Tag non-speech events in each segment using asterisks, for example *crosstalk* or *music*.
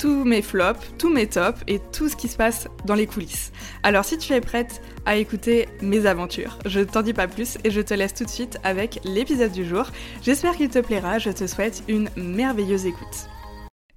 tous mes flops, tous mes tops et tout ce qui se passe dans les coulisses. Alors si tu es prête à écouter mes aventures, je t'en dis pas plus et je te laisse tout de suite avec l'épisode du jour. J'espère qu'il te plaira, je te souhaite une merveilleuse écoute.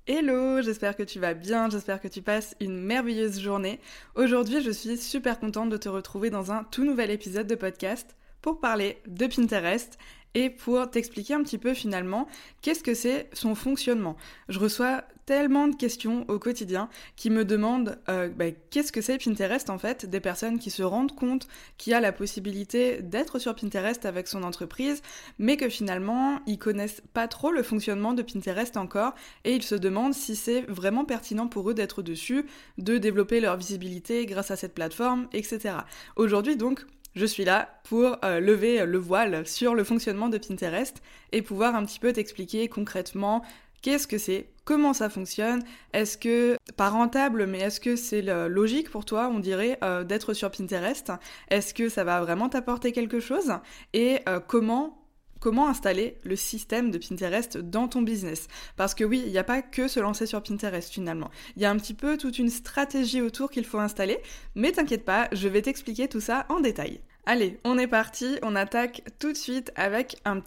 Hello, j'espère que tu vas bien, j'espère que tu passes une merveilleuse journée. Aujourd'hui, je suis super contente de te retrouver dans un tout nouvel épisode de podcast pour parler de Pinterest et pour t'expliquer un petit peu finalement qu'est-ce que c'est son fonctionnement. Je reçois tellement de questions au quotidien qui me demandent euh, bah, qu'est-ce que c'est Pinterest en fait, des personnes qui se rendent compte qu'il y a la possibilité d'être sur Pinterest avec son entreprise, mais que finalement ils connaissent pas trop le fonctionnement de Pinterest encore et ils se demandent si c'est vraiment pertinent pour eux d'être dessus, de développer leur visibilité grâce à cette plateforme, etc. Aujourd'hui donc je suis là pour euh, lever le voile sur le fonctionnement de Pinterest et pouvoir un petit peu t'expliquer concrètement qu'est-ce que c'est, comment ça fonctionne, est-ce que, pas rentable, mais est-ce que c'est logique pour toi, on dirait, euh, d'être sur Pinterest, est-ce que ça va vraiment t'apporter quelque chose, et euh, comment comment installer le système de Pinterest dans ton business? Parce que oui, il n'y a pas que se lancer sur Pinterest finalement. Il y a un petit peu toute une stratégie autour qu'il faut installer, mais t'inquiète pas, je vais t'expliquer tout ça en détail. Allez, on est parti, on attaque tout de suite avec une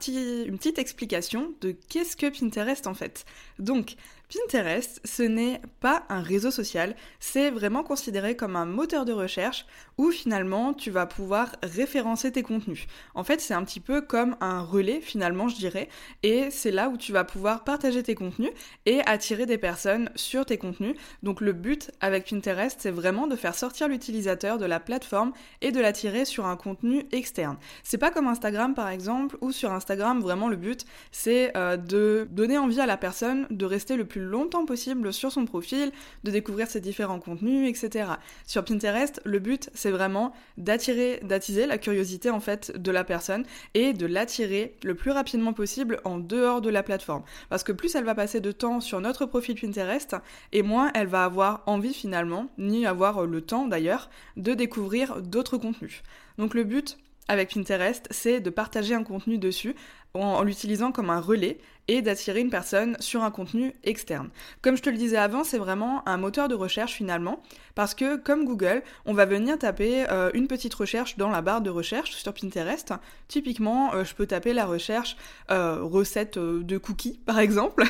petite explication de qu'est-ce que Pinterest en fait. Donc, Pinterest, ce n'est pas un réseau social, c'est vraiment considéré comme un moteur de recherche où finalement tu vas pouvoir référencer tes contenus. En fait, c'est un petit peu comme un relais finalement, je dirais, et c'est là où tu vas pouvoir partager tes contenus et attirer des personnes sur tes contenus. Donc le but avec Pinterest, c'est vraiment de faire sortir l'utilisateur de la plateforme et de l'attirer sur un contenu externe. C'est pas comme Instagram par exemple, où sur Instagram, vraiment le but, c'est euh, de donner envie à la personne de rester le plus longtemps possible sur son profil, de découvrir ses différents contenus, etc. Sur Pinterest, le but c'est vraiment d'attirer, d'attiser la curiosité en fait de la personne et de l'attirer le plus rapidement possible en dehors de la plateforme. Parce que plus elle va passer de temps sur notre profil Pinterest, et moins elle va avoir envie finalement, ni avoir le temps d'ailleurs, de découvrir d'autres contenus. Donc le but avec Pinterest, c'est de partager un contenu dessus en, l'utilisant comme un relais et d'attirer une personne sur un contenu externe. Comme je te le disais avant, c'est vraiment un moteur de recherche finalement, parce que comme Google, on va venir taper euh, une petite recherche dans la barre de recherche sur Pinterest. Typiquement, euh, je peux taper la recherche euh, recette de cookies, *laughs* par exemple,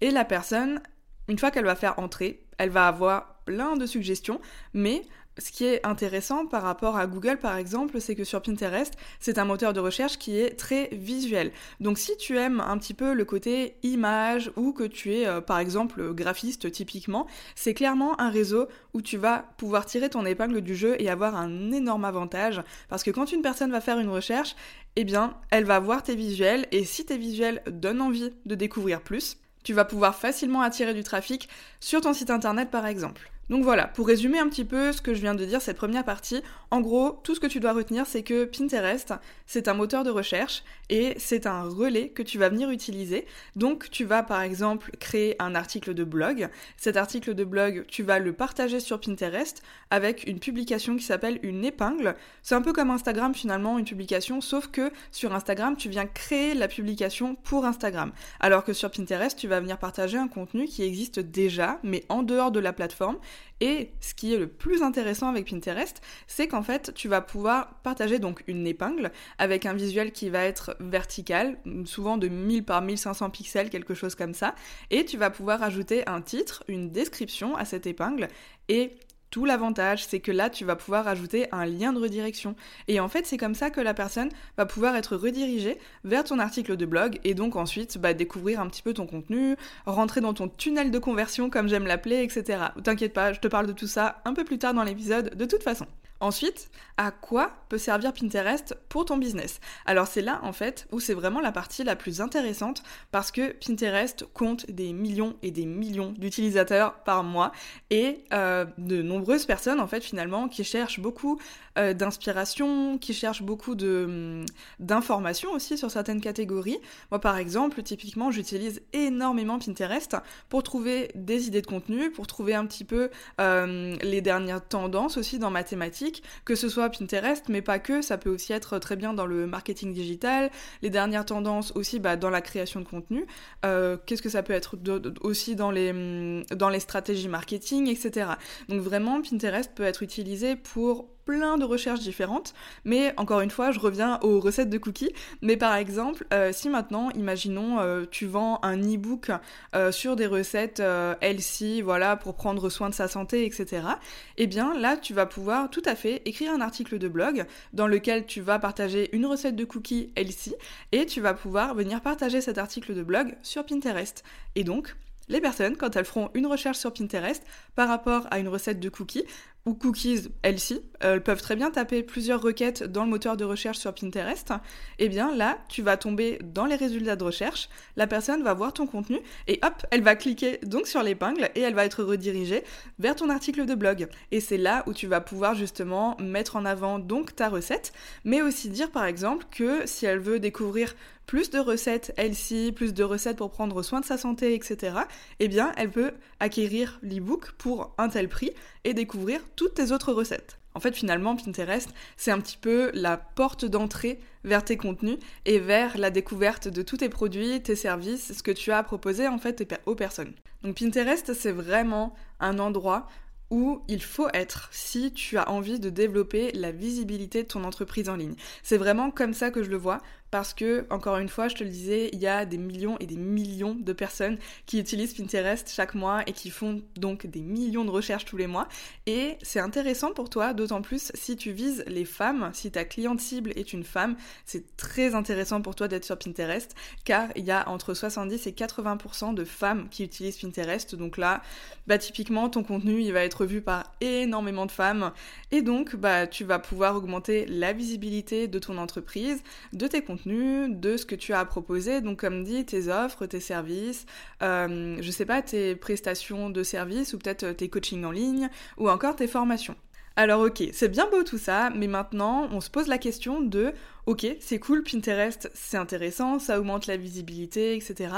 et la personne, une fois qu'elle va faire entrer, elle va avoir plein de suggestions, mais ce qui est intéressant par rapport à Google par exemple, c'est que sur Pinterest, c'est un moteur de recherche qui est très visuel. Donc si tu aimes un petit peu le côté image ou que tu es euh, par exemple graphiste typiquement, c'est clairement un réseau où tu vas pouvoir tirer ton épingle du jeu et avoir un énorme avantage parce que quand une personne va faire une recherche, eh bien, elle va voir tes visuels et si tes visuels donnent envie de découvrir plus, tu vas pouvoir facilement attirer du trafic sur ton site internet par exemple. Donc voilà, pour résumer un petit peu ce que je viens de dire, cette première partie, en gros, tout ce que tu dois retenir, c'est que Pinterest, c'est un moteur de recherche et c'est un relais que tu vas venir utiliser. Donc tu vas par exemple créer un article de blog. Cet article de blog, tu vas le partager sur Pinterest avec une publication qui s'appelle une épingle. C'est un peu comme Instagram finalement, une publication, sauf que sur Instagram, tu viens créer la publication pour Instagram. Alors que sur Pinterest, tu vas venir partager un contenu qui existe déjà, mais en dehors de la plateforme et ce qui est le plus intéressant avec Pinterest, c'est qu'en fait, tu vas pouvoir partager donc une épingle avec un visuel qui va être vertical, souvent de 1000 par 1500 pixels, quelque chose comme ça, et tu vas pouvoir ajouter un titre, une description à cette épingle et tout l'avantage, c'est que là, tu vas pouvoir ajouter un lien de redirection. Et en fait, c'est comme ça que la personne va pouvoir être redirigée vers ton article de blog et donc ensuite bah, découvrir un petit peu ton contenu, rentrer dans ton tunnel de conversion, comme j'aime l'appeler, etc. T'inquiète pas, je te parle de tout ça un peu plus tard dans l'épisode de toute façon. Ensuite, à quoi peut servir Pinterest pour ton business? Alors c'est là en fait où c'est vraiment la partie la plus intéressante parce que Pinterest compte des millions et des millions d'utilisateurs par mois et euh, de nombreuses personnes en fait finalement qui cherchent beaucoup euh, d'inspiration, qui cherchent beaucoup de hum, d'informations aussi sur certaines catégories. Moi par exemple, typiquement, j'utilise énormément Pinterest pour trouver des idées de contenu, pour trouver un petit peu euh, les dernières tendances aussi dans que ce soit Pinterest, mais pas que, ça peut aussi être très bien dans le marketing digital, les dernières tendances aussi bah, dans la création de contenu, euh, qu'est-ce que ça peut être aussi dans les stratégies marketing, etc. Donc vraiment, Pinterest peut être utilisé pour plein de recherches différentes, mais encore une fois, je reviens aux recettes de cookies. Mais par exemple, euh, si maintenant, imaginons, euh, tu vends un e-book euh, sur des recettes LC, voilà, pour prendre soin de sa santé, etc. Eh bien, là, tu vas pouvoir tout à fait écrire un article de blog dans lequel tu vas partager une recette de cookies LC et tu vas pouvoir venir partager cet article de blog sur Pinterest. Et donc, les personnes, quand elles feront une recherche sur Pinterest par rapport à une recette de cookies, ou cookies Elsie, elles peuvent très bien taper plusieurs requêtes dans le moteur de recherche sur Pinterest, eh bien là, tu vas tomber dans les résultats de recherche, la personne va voir ton contenu, et hop, elle va cliquer donc sur l'épingle, et elle va être redirigée vers ton article de blog. Et c'est là où tu vas pouvoir justement mettre en avant donc ta recette, mais aussi dire par exemple que si elle veut découvrir plus de recettes Elsie, plus de recettes pour prendre soin de sa santé, etc., eh bien, elle peut acquérir l'ebook pour un tel prix et découvrir toutes tes autres recettes. En fait, finalement, Pinterest, c'est un petit peu la porte d'entrée vers tes contenus et vers la découverte de tous tes produits, tes services, ce que tu as à proposer en fait aux personnes. Donc Pinterest, c'est vraiment un endroit où il faut être si tu as envie de développer la visibilité de ton entreprise en ligne. C'est vraiment comme ça que je le vois parce que, encore une fois, je te le disais, il y a des millions et des millions de personnes qui utilisent Pinterest chaque mois et qui font donc des millions de recherches tous les mois. Et c'est intéressant pour toi, d'autant plus si tu vises les femmes, si ta cliente cible est une femme, c'est très intéressant pour toi d'être sur Pinterest, car il y a entre 70 et 80% de femmes qui utilisent Pinterest. Donc là, bah typiquement, ton contenu, il va être vu par énormément de femmes. Et donc, bah tu vas pouvoir augmenter la visibilité de ton entreprise, de tes contenus de ce que tu as à proposer. Donc, comme dit, tes offres, tes services, euh, je sais pas, tes prestations de services ou peut-être tes coachings en ligne ou encore tes formations. Alors ok, c'est bien beau tout ça, mais maintenant on se pose la question de ok, c'est cool, Pinterest, c'est intéressant, ça augmente la visibilité, etc.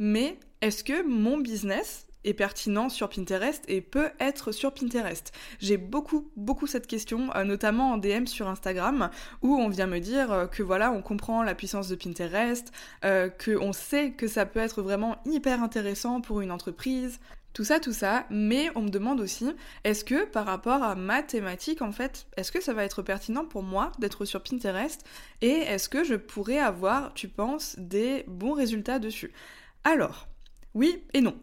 Mais est-ce que mon business, pertinent sur Pinterest et peut être sur Pinterest. J'ai beaucoup, beaucoup cette question, euh, notamment en DM sur Instagram, où on vient me dire euh, que voilà, on comprend la puissance de Pinterest, euh, qu'on sait que ça peut être vraiment hyper intéressant pour une entreprise, tout ça, tout ça, mais on me demande aussi, est-ce que par rapport à ma thématique, en fait, est-ce que ça va être pertinent pour moi d'être sur Pinterest et est-ce que je pourrais avoir, tu penses, des bons résultats dessus? Alors, oui et non.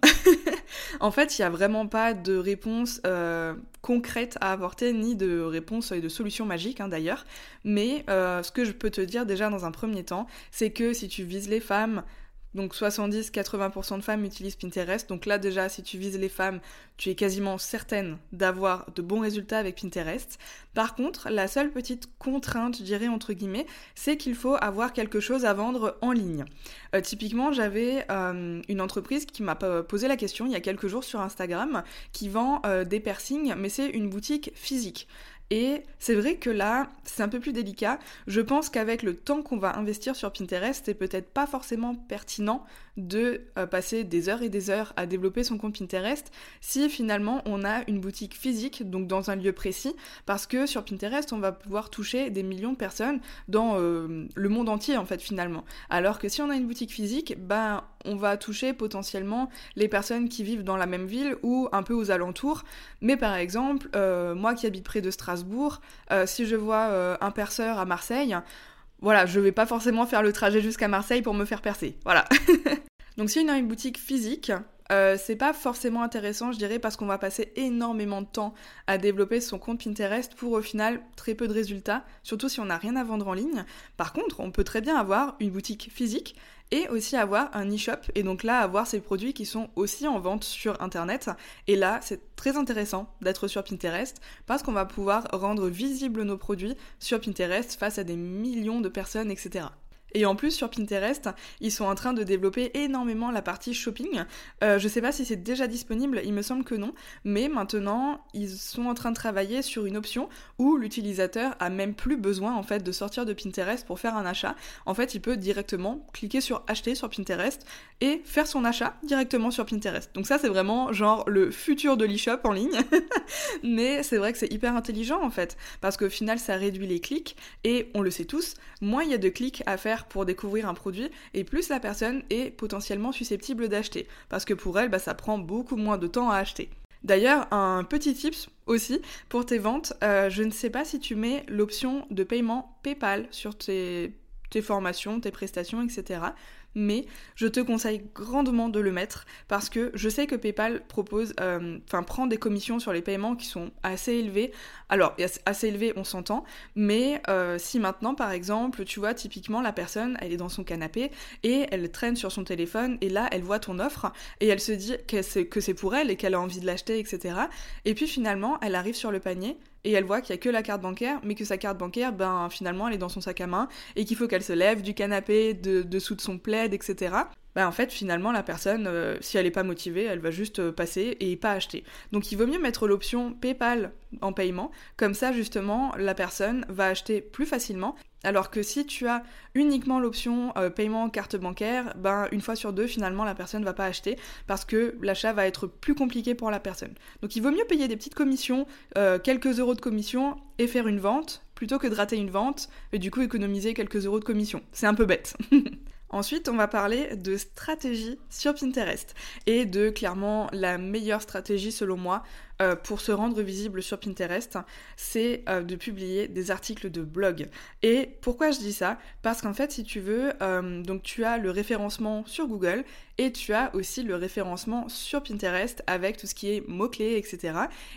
*laughs* en fait, il n'y a vraiment pas de réponse euh, concrète à apporter, ni de réponse et de solution magique hein, d'ailleurs. Mais euh, ce que je peux te dire déjà dans un premier temps, c'est que si tu vises les femmes, donc 70-80% de femmes utilisent Pinterest. Donc là déjà, si tu vises les femmes, tu es quasiment certaine d'avoir de bons résultats avec Pinterest. Par contre, la seule petite contrainte, je dirais entre guillemets, c'est qu'il faut avoir quelque chose à vendre en ligne. Euh, typiquement, j'avais euh, une entreprise qui m'a posé la question il y a quelques jours sur Instagram qui vend euh, des piercings, mais c'est une boutique physique. Et c'est vrai que là, c'est un peu plus délicat. Je pense qu'avec le temps qu'on va investir sur Pinterest, c'est peut-être pas forcément pertinent de euh, passer des heures et des heures à développer son compte Pinterest si finalement on a une boutique physique, donc dans un lieu précis, parce que sur Pinterest, on va pouvoir toucher des millions de personnes dans euh, le monde entier en fait finalement. Alors que si on a une boutique physique, ben on va toucher potentiellement les personnes qui vivent dans la même ville ou un peu aux alentours. Mais par exemple, euh, moi qui habite près de Strasbourg, si je vois un perceur à Marseille, voilà, je vais pas forcément faire le trajet jusqu'à Marseille pour me faire percer. Voilà. *laughs* Donc si une boutique physique, euh, c'est pas forcément intéressant, je dirais, parce qu'on va passer énormément de temps à développer son compte Pinterest pour au final très peu de résultats, surtout si on n'a rien à vendre en ligne. Par contre, on peut très bien avoir une boutique physique et aussi avoir un e-shop et donc là avoir ces produits qui sont aussi en vente sur internet et là c'est très intéressant d'être sur Pinterest parce qu'on va pouvoir rendre visibles nos produits sur Pinterest face à des millions de personnes etc. Et en plus, sur Pinterest, ils sont en train de développer énormément la partie shopping. Euh, je sais pas si c'est déjà disponible, il me semble que non. Mais maintenant, ils sont en train de travailler sur une option où l'utilisateur a même plus besoin en fait de sortir de Pinterest pour faire un achat. En fait, il peut directement cliquer sur acheter sur Pinterest et faire son achat directement sur Pinterest. Donc ça, c'est vraiment genre le futur de l'e-shop en ligne. *laughs* mais c'est vrai que c'est hyper intelligent en fait. Parce qu'au final, ça réduit les clics. Et on le sait tous, moins il y a de clics à faire pour découvrir un produit et plus la personne est potentiellement susceptible d'acheter. Parce que pour elle, bah, ça prend beaucoup moins de temps à acheter. D'ailleurs, un petit tips aussi pour tes ventes, euh, je ne sais pas si tu mets l'option de paiement PayPal sur tes, tes formations, tes prestations, etc mais je te conseille grandement de le mettre parce que je sais que PayPal propose, euh, enfin prend des commissions sur les paiements qui sont assez élevés. Alors assez élevés, on s'entend, mais euh, si maintenant par exemple, tu vois typiquement la personne, elle est dans son canapé et elle traîne sur son téléphone et là elle voit ton offre et elle se dit que c'est pour elle et qu'elle a envie de l'acheter, etc. Et puis finalement, elle arrive sur le panier et elle voit qu'il y a que la carte bancaire, mais que sa carte bancaire, ben finalement, elle est dans son sac à main et qu'il faut qu'elle se lève du canapé, de, dessous de son plaid, etc. Ben en fait, finalement, la personne, euh, si elle n'est pas motivée, elle va juste euh, passer et pas acheter. Donc il vaut mieux mettre l'option PayPal en paiement, comme ça, justement, la personne va acheter plus facilement alors que si tu as uniquement l'option euh, paiement carte bancaire, ben une fois sur deux finalement la personne ne va pas acheter parce que l'achat va être plus compliqué pour la personne. Donc il vaut mieux payer des petites commissions, quelques euros de commission et faire une vente plutôt que de rater une vente et du coup économiser quelques euros de commission. C'est un peu bête. *laughs* Ensuite, on va parler de stratégie sur Pinterest. Et de clairement la meilleure stratégie selon moi euh, pour se rendre visible sur Pinterest, c'est euh, de publier des articles de blog. Et pourquoi je dis ça? Parce qu'en fait, si tu veux, euh, donc tu as le référencement sur Google et tu as aussi le référencement sur Pinterest avec tout ce qui est mots-clés, etc.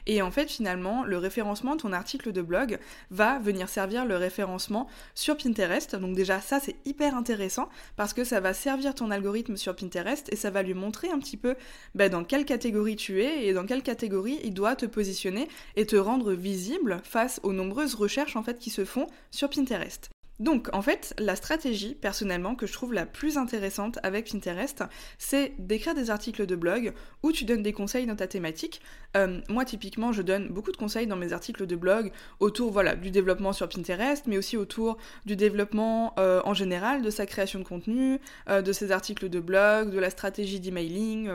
Et en fait, finalement, le référencement de ton article de blog va venir servir le référencement sur Pinterest. Donc déjà, ça, c'est hyper intéressant parce que ça va servir ton algorithme sur Pinterest et ça va lui montrer un petit peu bah, dans quelle catégorie tu es et dans quelle catégorie il doit te positionner et te rendre visible face aux nombreuses recherches en fait qui se font sur Pinterest. Donc en fait, la stratégie personnellement que je trouve la plus intéressante avec Pinterest, c'est d'écrire des articles de blog où tu donnes des conseils dans ta thématique. Euh, moi typiquement, je donne beaucoup de conseils dans mes articles de blog autour voilà du développement sur Pinterest, mais aussi autour du développement euh, en général, de sa création de contenu, euh, de ses articles de blog, de la stratégie d'emailing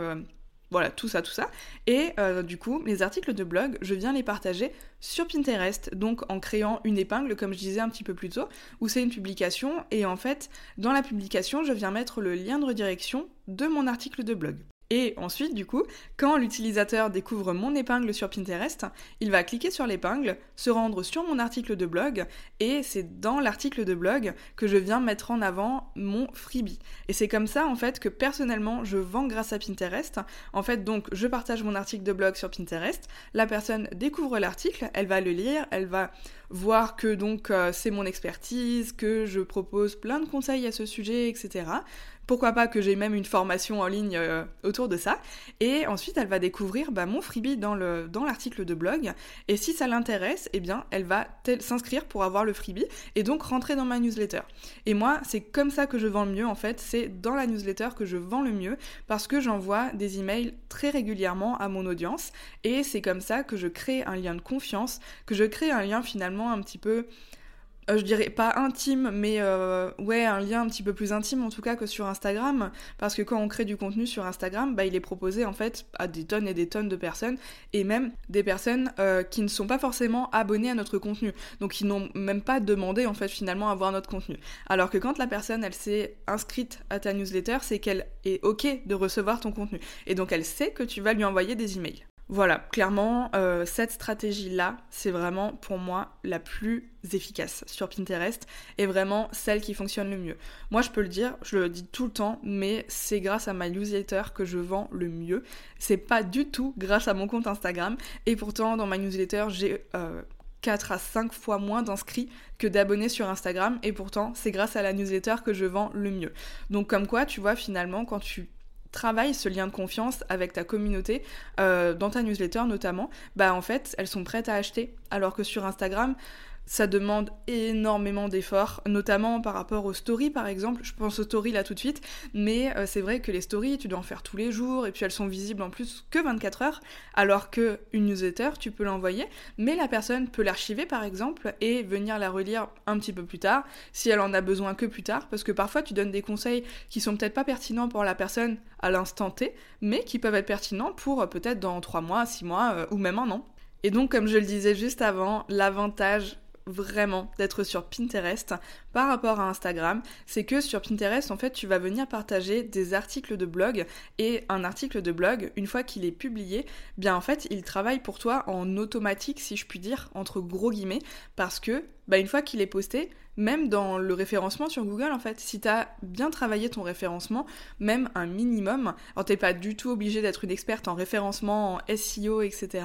voilà, tout ça, tout ça. Et euh, du coup, les articles de blog, je viens les partager sur Pinterest, donc en créant une épingle, comme je disais un petit peu plus tôt, où c'est une publication, et en fait, dans la publication, je viens mettre le lien de redirection de mon article de blog. Et ensuite, du coup, quand l'utilisateur découvre mon épingle sur Pinterest, il va cliquer sur l'épingle, se rendre sur mon article de blog, et c'est dans l'article de blog que je viens mettre en avant mon freebie. Et c'est comme ça, en fait, que personnellement, je vends grâce à Pinterest. En fait, donc, je partage mon article de blog sur Pinterest, la personne découvre l'article, elle va le lire, elle va voir que donc euh, c'est mon expertise, que je propose plein de conseils à ce sujet, etc. Pourquoi pas que j'ai même une formation en ligne euh, autour de ça. Et ensuite, elle va découvrir bah, mon freebie dans l'article de blog. Et si ça l'intéresse, eh bien, elle va s'inscrire pour avoir le freebie et donc rentrer dans ma newsletter. Et moi, c'est comme ça que je vends le mieux en fait. C'est dans la newsletter que je vends le mieux parce que j'envoie des emails très régulièrement à mon audience. Et c'est comme ça que je crée un lien de confiance, que je crée un lien finalement un petit peu euh, je dirais pas intime, mais euh, ouais, un lien un petit peu plus intime en tout cas que sur Instagram, parce que quand on crée du contenu sur Instagram, bah, il est proposé en fait à des tonnes et des tonnes de personnes, et même des personnes euh, qui ne sont pas forcément abonnées à notre contenu, donc qui n'ont même pas demandé en fait finalement à voir notre contenu. Alors que quand la personne elle s'est inscrite à ta newsletter, c'est qu'elle est ok de recevoir ton contenu, et donc elle sait que tu vas lui envoyer des emails. Voilà, clairement, euh, cette stratégie-là, c'est vraiment pour moi la plus efficace sur Pinterest et vraiment celle qui fonctionne le mieux. Moi, je peux le dire, je le dis tout le temps, mais c'est grâce à ma newsletter que je vends le mieux. C'est pas du tout grâce à mon compte Instagram et pourtant, dans ma newsletter, j'ai 4 euh, à 5 fois moins d'inscrits que d'abonnés sur Instagram et pourtant c'est grâce à la newsletter que je vends le mieux. Donc comme quoi tu vois finalement quand tu travaille ce lien de confiance avec ta communauté, euh, dans ta newsletter notamment, bah en fait, elles sont prêtes à acheter. Alors que sur Instagram, ça demande énormément d'efforts, notamment par rapport aux stories par exemple. Je pense aux stories là tout de suite, mais euh, c'est vrai que les stories, tu dois en faire tous les jours et puis elles sont visibles en plus que 24 heures, alors que une newsletter, tu peux l'envoyer, mais la personne peut l'archiver par exemple et venir la relire un petit peu plus tard, si elle en a besoin que plus tard, parce que parfois tu donnes des conseils qui sont peut-être pas pertinents pour la personne à l'instant T, mais qui peuvent être pertinents pour euh, peut-être dans 3 mois, 6 mois euh, ou même un an. Et donc, comme je le disais juste avant, l'avantage vraiment d'être sur Pinterest par rapport à Instagram, c'est que sur Pinterest, en fait, tu vas venir partager des articles de blog et un article de blog, une fois qu'il est publié, bien en fait, il travaille pour toi en automatique, si je puis dire, entre gros guillemets, parce que bah, une fois qu'il est posté, même dans le référencement sur Google en fait, si tu as bien travaillé ton référencement, même un minimum, alors t'es pas du tout obligé d'être une experte en référencement, en SEO, etc.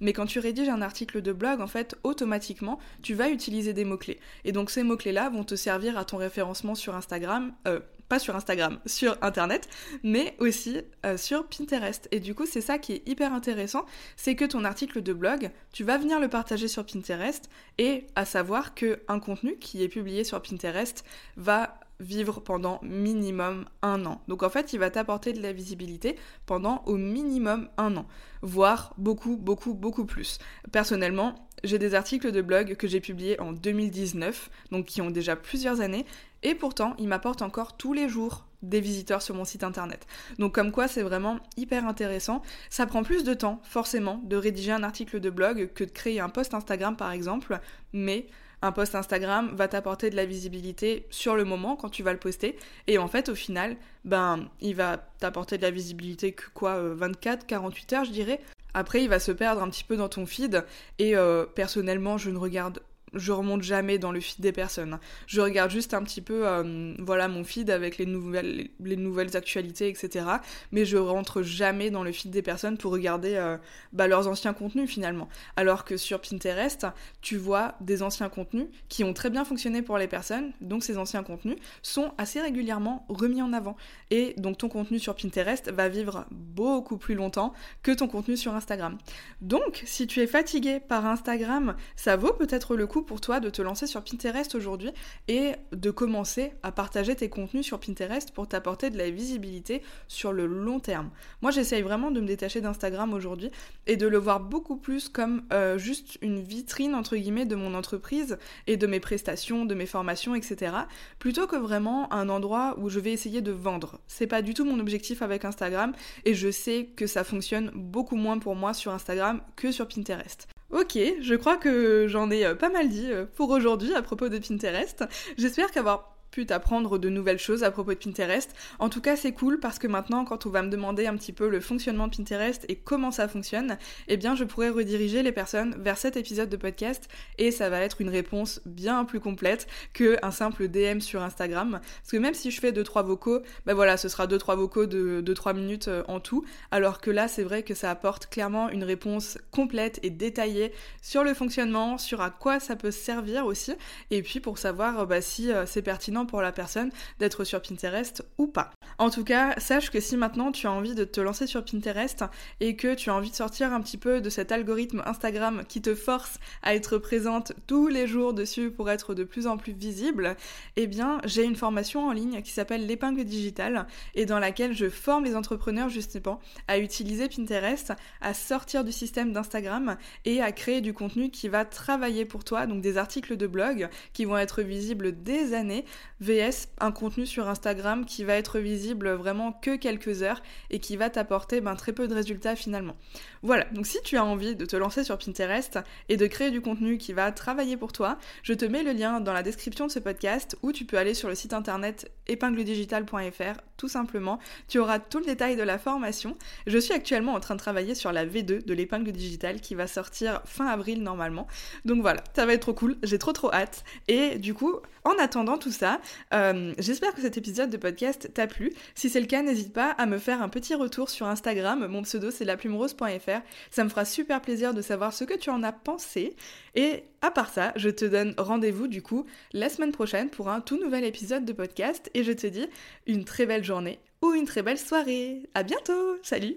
Mais quand tu rédiges un article de blog, en fait, automatiquement, tu vas utiliser des mots-clés. Et donc ces mots-clés-là vont te servir à ton référencement sur Instagram, euh, pas sur Instagram, sur Internet, mais aussi euh, sur Pinterest. Et du coup, c'est ça qui est hyper intéressant, c'est que ton article de blog, tu vas venir le partager sur Pinterest, et à savoir que un contenu qui est publié sur Pinterest va vivre pendant minimum un an. Donc en fait, il va t'apporter de la visibilité pendant au minimum un an, voire beaucoup, beaucoup, beaucoup plus. Personnellement, j'ai des articles de blog que j'ai publiés en 2019, donc qui ont déjà plusieurs années, et pourtant, il m'apporte encore tous les jours des visiteurs sur mon site internet. Donc comme quoi c'est vraiment hyper intéressant. Ça prend plus de temps, forcément, de rédiger un article de blog que de créer un post Instagram par exemple, mais un post Instagram va t'apporter de la visibilité sur le moment quand tu vas le poster et en fait au final ben il va t'apporter de la visibilité que quoi 24 euh, 48 heures je dirais après il va se perdre un petit peu dans ton feed. Et euh, personnellement je ne regarde je remonte jamais dans le feed des personnes. Je regarde juste un petit peu, euh, voilà, mon feed avec les nouvelles, les nouvelles actualités, etc. Mais je rentre jamais dans le feed des personnes pour regarder euh, bah, leurs anciens contenus finalement. Alors que sur Pinterest, tu vois des anciens contenus qui ont très bien fonctionné pour les personnes. Donc ces anciens contenus sont assez régulièrement remis en avant. Et donc ton contenu sur Pinterest va vivre beaucoup plus longtemps que ton contenu sur Instagram. Donc si tu es fatigué par Instagram, ça vaut peut-être le coup pour toi de te lancer sur Pinterest aujourd'hui et de commencer à partager tes contenus sur Pinterest pour t'apporter de la visibilité sur le long terme. Moi, j'essaye vraiment de me détacher d'Instagram aujourd'hui et de le voir beaucoup plus comme euh, juste une vitrine, entre guillemets, de mon entreprise et de mes prestations, de mes formations, etc. Plutôt que vraiment un endroit où je vais essayer de vendre. C'est pas du tout mon objectif avec Instagram et je sais que ça fonctionne beaucoup moins pour moi sur Instagram que sur Pinterest. Ok, je crois que j'en ai euh, pas mal dit euh, pour aujourd'hui à propos de Pinterest. J'espère qu'avoir t'apprendre de nouvelles choses à propos de Pinterest. En tout cas, c'est cool parce que maintenant, quand on va me demander un petit peu le fonctionnement de Pinterest et comment ça fonctionne, eh bien, je pourrais rediriger les personnes vers cet épisode de podcast et ça va être une réponse bien plus complète que un simple DM sur Instagram. Parce que même si je fais 2-3 vocaux, ben voilà, ce sera 2-3 vocaux de 2-3 minutes euh, en tout. Alors que là, c'est vrai que ça apporte clairement une réponse complète et détaillée sur le fonctionnement, sur à quoi ça peut servir aussi, et puis pour savoir euh, bah, si euh, c'est pertinent pour la personne d'être sur Pinterest ou pas. En tout cas, sache que si maintenant tu as envie de te lancer sur Pinterest et que tu as envie de sortir un petit peu de cet algorithme Instagram qui te force à être présente tous les jours dessus pour être de plus en plus visible, eh bien j'ai une formation en ligne qui s'appelle l'épingle digitale et dans laquelle je forme les entrepreneurs justement à utiliser Pinterest, à sortir du système d'Instagram et à créer du contenu qui va travailler pour toi, donc des articles de blog qui vont être visibles des années VS un contenu sur Instagram qui va être visible vraiment que quelques heures et qui va t'apporter ben, très peu de résultats finalement. Voilà, donc si tu as envie de te lancer sur Pinterest et de créer du contenu qui va travailler pour toi, je te mets le lien dans la description de ce podcast ou tu peux aller sur le site internet épingledigital.fr tout simplement. Tu auras tout le détail de la formation. Je suis actuellement en train de travailler sur la V2 de l'épingle digitale qui va sortir fin avril normalement. Donc voilà, ça va être trop cool, j'ai trop trop hâte. Et du coup, en attendant tout ça, euh, j'espère que cet épisode de podcast t'a plu. Si c'est le cas, n'hésite pas à me faire un petit retour sur Instagram. Mon pseudo c'est laplumerose.fr. Ça me fera super plaisir de savoir ce que tu en as pensé. Et à part ça, je te donne rendez-vous du coup la semaine prochaine pour un tout nouvel épisode de podcast. Et je te dis une très belle journée ou une très belle soirée. À bientôt. Salut.